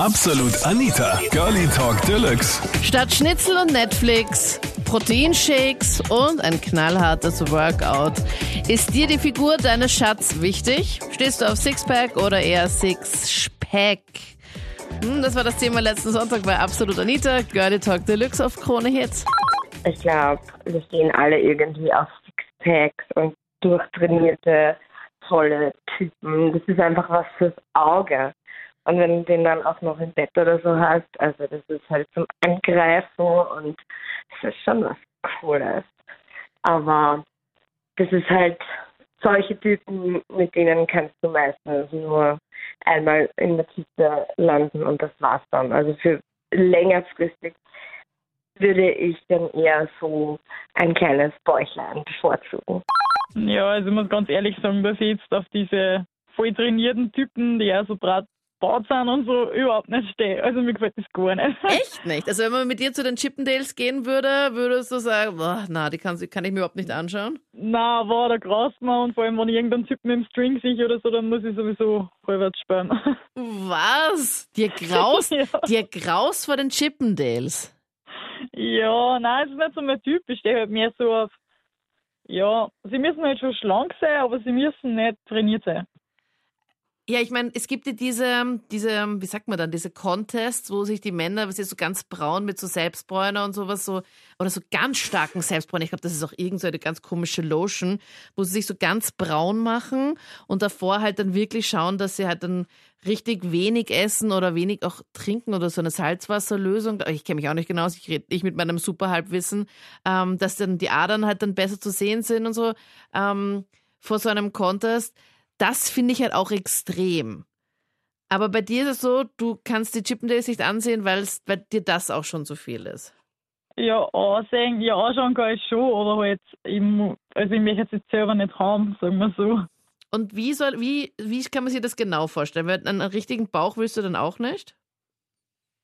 Absolut Anita, Girlie Talk Deluxe. Statt Schnitzel und Netflix, Proteinshakes und ein knallhartes Workout. Ist dir die Figur deines Schatz wichtig? Stehst du auf Sixpack oder eher Sixpack? Hm, das war das Thema letzten Sonntag bei Absolut Anita, Girlie Talk Deluxe auf Krone Hits. Ich glaube, wir stehen alle irgendwie auf Sixpacks und durchtrainierte, tolle Typen. Das ist einfach was fürs Auge. Und wenn du den dann auch noch im Bett oder so hast, also das ist halt zum Angreifen und das ist schon was Cooles. Aber das ist halt solche Typen, mit denen kannst du meistens nur einmal in der Kiste landen und das war's dann. Also für längerfristig würde ich dann eher so ein kleines Bäuchlein bevorzugen. Ja, also ich muss ganz ehrlich sagen, dass ich jetzt auf diese voll trainierten Typen, die ja so gebaut sind und so, überhaupt nicht stehe. Also mir gefällt das gar nicht. Echt nicht? Also wenn man mit dir zu den Chippendales gehen würde, würdest du sagen, boah, na, die kann, kann ich mir überhaupt nicht anschauen? Na, war da graust man und vor allem, wenn ich irgendeinen Typen im String sehe oder so, dann muss ich sowieso rückwärts sperren. Was? Dir graust, Ja. dir graust vor den Chippendales? Ja, nein, es ist nicht so mein Typ. Ich stehe halt mehr so auf, ja, sie müssen halt schon schlank sein, aber sie müssen nicht trainiert sein. Ja, ich meine, es gibt ja diese, diese, wie sagt man dann, diese Contests, wo sich die Männer, was ist so ganz braun mit so Selbstbräuner und sowas so, oder so ganz starken Selbstbräuner. Ich glaube, das ist auch irgend so eine ganz komische Lotion, wo sie sich so ganz braun machen und davor halt dann wirklich schauen, dass sie halt dann richtig wenig essen oder wenig auch trinken oder so eine Salzwasserlösung. Ich kenne mich auch nicht genau ich rede nicht mit meinem Superhalbwissen, ähm, dass dann die Adern halt dann besser zu sehen sind und so ähm, vor so einem Contest. Das finde ich halt auch extrem. Aber bei dir ist es so, du kannst die Chippendales nicht ansehen, weil es bei dir das auch schon zu viel ist. Ja, ansehen, ja, anschauen kann ich schon, aber halt, ich, also ich möchte es jetzt selber nicht haben, sagen wir so. Und wie soll, wie, wie kann man sich das genau vorstellen? Weil einen richtigen Bauch willst du dann auch nicht?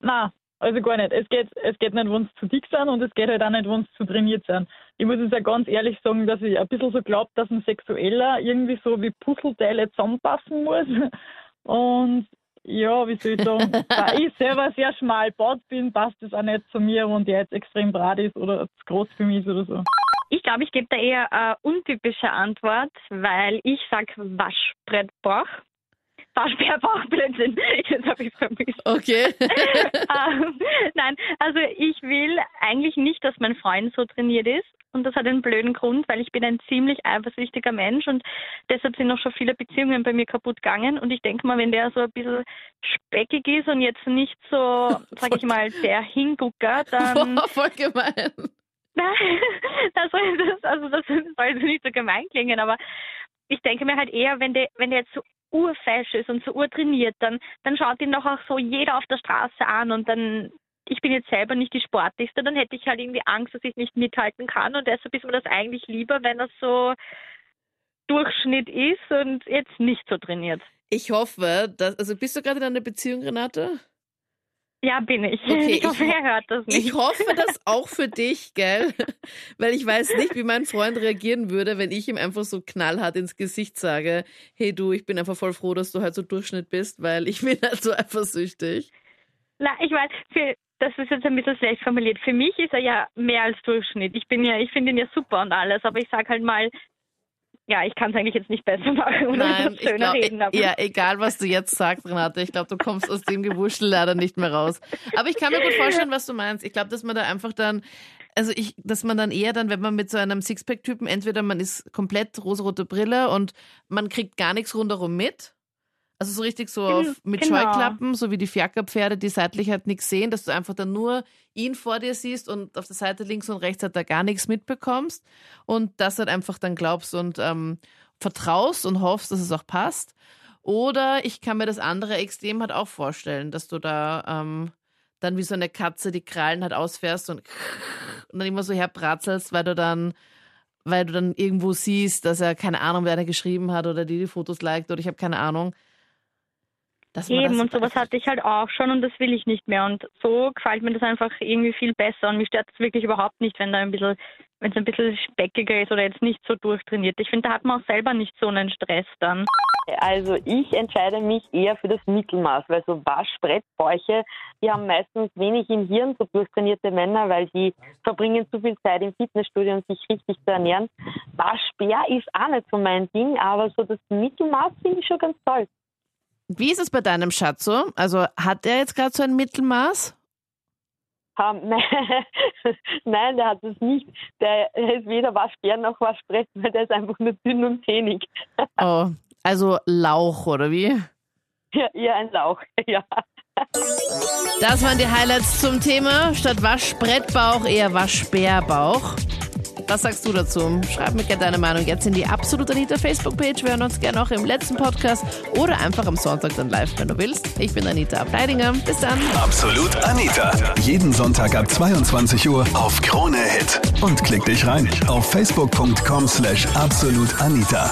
Nein, also gar nicht. Es geht, es geht nicht, wenn sie zu dick sind und es geht halt auch nicht, wenn sie zu trainiert sind. Ich muss jetzt ja ganz ehrlich sagen, dass ich ein bisschen so glaube, dass ein Sexueller irgendwie so wie Puzzleteile zusammenpassen muss. Und ja, wie soll ich sagen, da ich selber sehr schmal gebaut bin, passt das auch nicht zu mir, wenn der jetzt extrem breit ist oder zu groß für mich ist oder so. Ich glaube, ich gebe da eher eine untypische Antwort, weil ich sag Waschbrettbauch. Waschbärbauch, Blödsinn. Jetzt habe ich vermisst. Okay. Ähm, Nein, also ich will eigentlich nicht, dass mein Freund so trainiert ist. Und das hat einen blöden Grund, weil ich bin ein ziemlich eifersüchtiger Mensch und deshalb sind auch schon viele Beziehungen bei mir kaputt gegangen. Und ich denke mal, wenn der so ein bisschen speckig ist und jetzt nicht so, sag ich mal, der Hingucker, dann Boah, voll gemein. Nein, das soll, das, also das soll jetzt nicht so gemein klingen, aber ich denke mir halt eher, wenn der, wenn der jetzt so urfesch ist und so urtrainiert, dann, dann schaut ihn doch auch so jeder auf der Straße an und dann, ich bin jetzt selber nicht die Sportlichste, dann hätte ich halt irgendwie Angst, dass ich nicht mithalten kann und deshalb ist mir das eigentlich lieber, wenn er so Durchschnitt ist und jetzt nicht so trainiert. Ich hoffe, dass, also bist du gerade in einer Beziehung, Renate? Ja, bin ich. Okay, ich hoffe, ich- er hört das nicht. Ich hoffe das auch für dich, gell? Weil ich weiß nicht, wie mein Freund reagieren würde, wenn ich ihm einfach so knallhart ins Gesicht sage, hey du, ich bin einfach voll froh, dass du halt so Durchschnitt bist, weil ich bin halt so eifersüchtig. Na, ich weiß, für, das ist jetzt ein bisschen schlecht formuliert. Für mich ist er ja mehr als Durchschnitt. Ich bin ja, ich finde ihn ja super und alles, aber ich sag halt mal, ja, ich kann es eigentlich jetzt nicht besser machen oder Nein, schöner glaube, reden. Aber ja, egal was du jetzt sagst, Renate, ich glaube, du kommst aus dem Gewuschel leider nicht mehr raus. Aber ich kann mir gut vorstellen, was du meinst. Ich glaube, dass man da einfach dann, also ich, dass man dann eher dann, wenn man mit so einem Sixpack-Typen, entweder man ist komplett rosarote Brille und man kriegt gar nichts rundherum mit. Also so richtig so auf, mit genau. Scheuklappen, so wie die Fiakerpferde, die seitlich halt nichts sehen, dass du einfach dann nur ihn vor dir siehst und auf der Seite links und rechts halt da gar nichts mitbekommst und das halt einfach dann glaubst und ähm, vertraust und hoffst, dass es auch passt. Oder ich kann mir das andere Extrem halt auch vorstellen, dass du da ähm, dann wie so eine Katze die Krallen halt ausfährst und, und dann immer so herbratzelst, weil du dann weil du dann irgendwo siehst, dass er keine Ahnung, wer da geschrieben hat oder die die Fotos liked oder ich habe keine Ahnung. Dass Eben, das und sowas hatte ich halt auch schon und das will ich nicht mehr. Und so gefällt mir das einfach irgendwie viel besser und mich stört es wirklich überhaupt nicht, wenn da ein bisschen wenn es ein bisschen speckiger ist oder jetzt nicht so durchtrainiert. Ich finde, da hat man auch selber nicht so einen Stress dann. Also ich entscheide mich eher für das Mittelmaß, weil so Waschbrettbäuche, die haben meistens wenig im Hirn, so durchtrainierte Männer, weil die verbringen zu viel Zeit im Fitnessstudio, um sich richtig zu ernähren. Waschbär ist auch nicht so mein Ding, aber so das Mittelmaß finde ich schon ganz toll. Wie ist es bei deinem Schatz so? Also hat er jetzt gerade so ein Mittelmaß? Um, nein, der hat es nicht. Der ist weder Waschbär noch Waschbrett, weil der ist einfach nur dünn und zähnig. Oh, also Lauch, oder wie? Ja, eher ein Lauch, ja. Das waren die Highlights zum Thema. Statt Waschbrettbauch eher Waschbärbauch. Was sagst du dazu? Schreib mir gerne deine Meinung jetzt in die Absolut Anita Facebook-Page. Wir hören uns gerne auch im letzten Podcast oder einfach am Sonntag dann live, wenn du willst. Ich bin Anita Ableidinger. Bis dann. Absolut Anita. Jeden Sonntag ab 22 Uhr auf Krone Hit. Und klick dich rein auf facebook.com slash absolutanita.